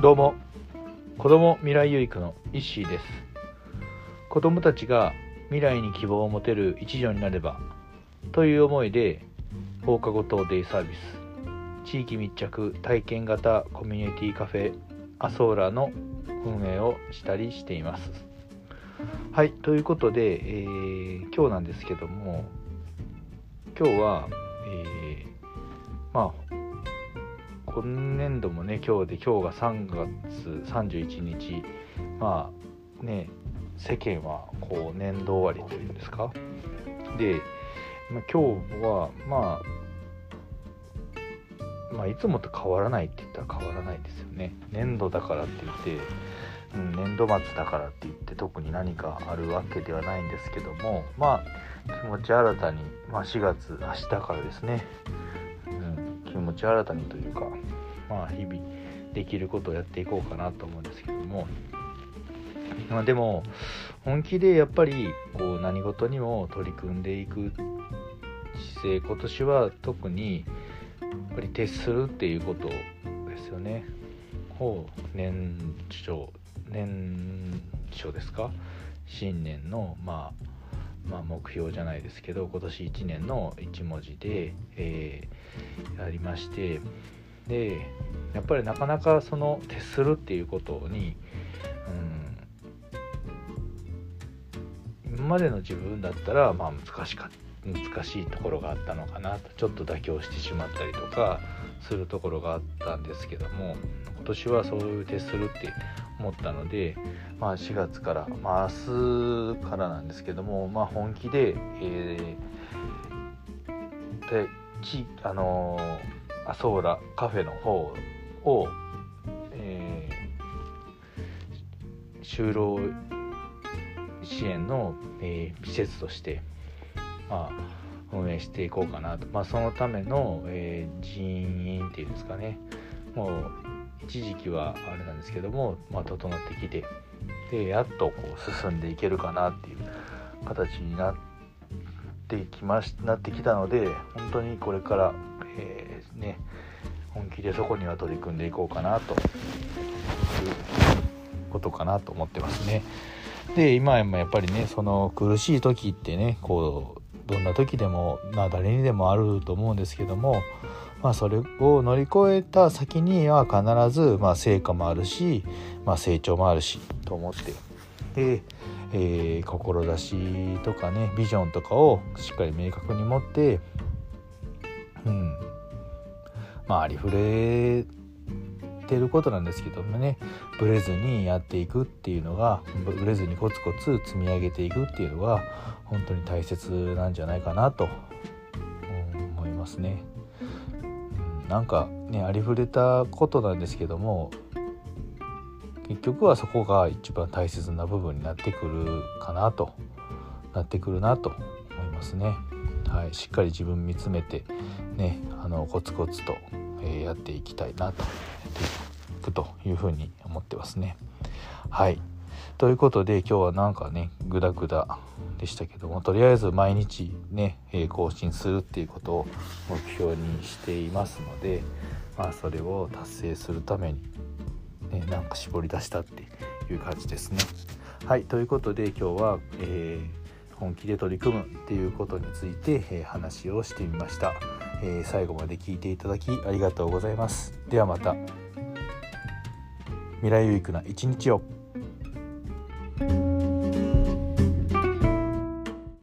どうも。子供未来有育のイッシーです。子供たちが未来に希望を持てる一助になればという思いで放課後等デイサービス地域密着体験型コミュニティカフェアソーラの運営をしたりしています。はいということで、えー、今日なんですけども今日は、えー、まあ今年度もね今日で今日が3月31日。まあね世間はこう年度終わりというんですか。で、まあ、今日はまあまあいつもと変わらないって言ったら変わらないですよね。年度だからって言って、うん、年度末だからって言って特に何かあるわけではないんですけどもまあ気持ち新たに、まあ、4月明日からですね気持ち新たにというかまあ日々できることをやっていこうかなと思うんですけども。まあでも本気でやっぱりこう何事にも取り組んでいく姿勢今年は特にやっぱり徹するっていうことですよね。を年初年初ですか？新年のまあまあ、目標じゃないですけど今年1年の1文字で、えー、やりましてでやっぱりなかなかその徹するっていうことに、うん、今までの自分だったらまあ難しか難しいところがあったのかなとちょっと妥協してしまったりとかするところがあったんですけども今年はそういう徹するって思ったので、まあ、4月から、まあ、明日からなんですけども、まあ、本気で、えー、でちあのー、アソーラカフェの方を、えー、就労支援の、えー、施設として、まあ、運営していこうかなと、まあ、そのための、えー、人員っていうんですかね。もう一時期はあれなんですけども、まあ、整ってきてでやっとこう進んでいけるかなっていう形になってきましなってきたので本当にこれから、えー、ね本気でそこには取り組んでいこうかなということかなと思ってますね。で今もやっぱりねその苦しい時ってねこうどんな時でも、まあ、誰にでもあると思うんですけどもまあ、それを乗り越えた先には必ず、まあ、成果もあるし、まあ、成長もあるしと思ってで、えー、志とかねビジョンとかをしっかり明確に持ってうんまあありふれてることなんですけどもねブレずにやっていくっていうのがブレずにコツコツ積み上げていくっていうのが本当に大切なんじゃないかなと思いますね。なんかねありふれたことなんですけども結局はそこが一番大切な部分になってくるかなとなってくるなと思いますね。はい、しっかり自分見つめてねあのコツコツと、え、やっていきたいなとやっていくというふうに思ってますね。はいということで今日はなんかねグダグダでしたけどもとりあえず毎日ね、え更新するっていうことを目標にしていますのでまあそれを達成するために、ね、なんか絞り出したっていう感じですね。はいということで今日は、えー、本気で取り組むっていうことについて、えー、話をしてみました、えー、最後まで聞いていただきありがとうございます。ではまた未来有益な一日を